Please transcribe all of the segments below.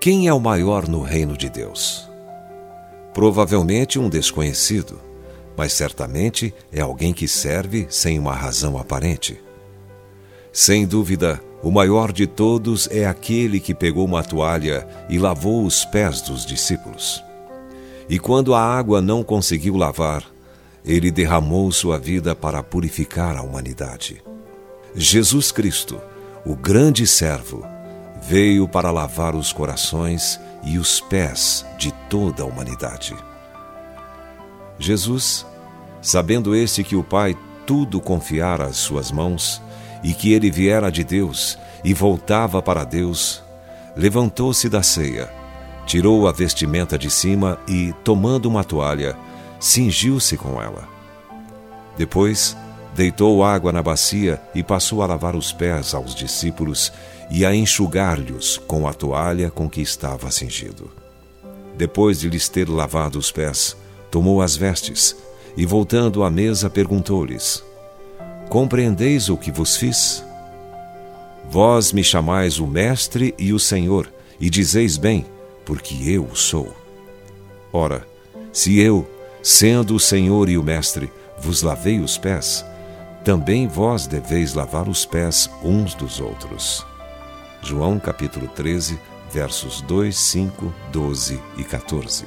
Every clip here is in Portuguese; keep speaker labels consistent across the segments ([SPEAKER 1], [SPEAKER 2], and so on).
[SPEAKER 1] Quem é o maior no reino de Deus? Provavelmente um desconhecido, mas certamente é alguém que serve sem uma razão aparente. Sem dúvida, o maior de todos é aquele que pegou uma toalha e lavou os pés dos discípulos. E quando a água não conseguiu lavar, ele derramou sua vida para purificar a humanidade. Jesus Cristo, o grande servo, veio para lavar os corações e os pés de toda a humanidade. Jesus, sabendo este que o Pai tudo confiara às suas mãos e que ele viera de Deus e voltava para Deus, levantou-se da ceia, tirou a vestimenta de cima e, tomando uma toalha, cingiu-se com ela. Depois, deitou água na bacia e passou a lavar os pés aos discípulos e a enxugar-lhes com a toalha com que estava cingido. Depois de lhes ter lavado os pés, tomou as vestes e, voltando à mesa, perguntou-lhes: Compreendeis o que vos fiz? Vós me chamais o Mestre e o Senhor, e dizeis bem, porque eu o sou. Ora, se eu, sendo o Senhor e o Mestre, vos lavei os pés, também vós deveis lavar os pés uns dos outros. João capítulo 13, versos 2, 5, 12 e 14.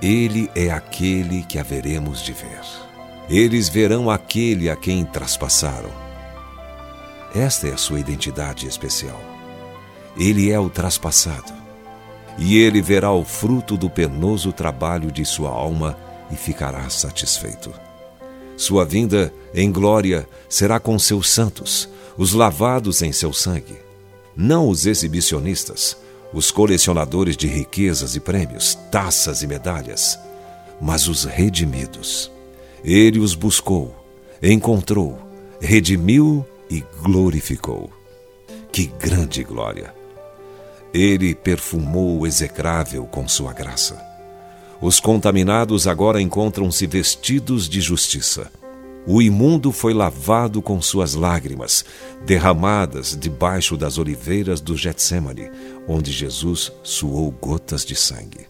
[SPEAKER 1] Ele é aquele que haveremos de ver. Eles verão aquele a quem traspassaram. Esta é a sua identidade especial. Ele é o traspassado. E ele verá o fruto do penoso trabalho de sua alma e ficará satisfeito. Sua vinda em glória será com seus santos os lavados em seu sangue, não os exibicionistas, os colecionadores de riquezas e prêmios, taças e medalhas, mas os redimidos. Ele os buscou, encontrou, redimiu e glorificou. Que grande glória! Ele perfumou o execrável com sua graça. Os contaminados agora encontram-se vestidos de justiça o imundo foi lavado com suas lágrimas, derramadas debaixo das oliveiras do Getsemane, onde Jesus suou gotas de sangue.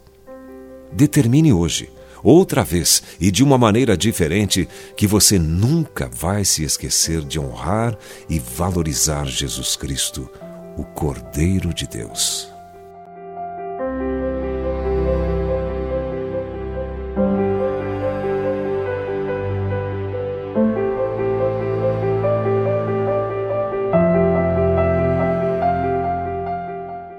[SPEAKER 1] Determine hoje, outra vez e de uma maneira diferente, que você nunca vai se esquecer de honrar e valorizar Jesus Cristo, o Cordeiro de Deus.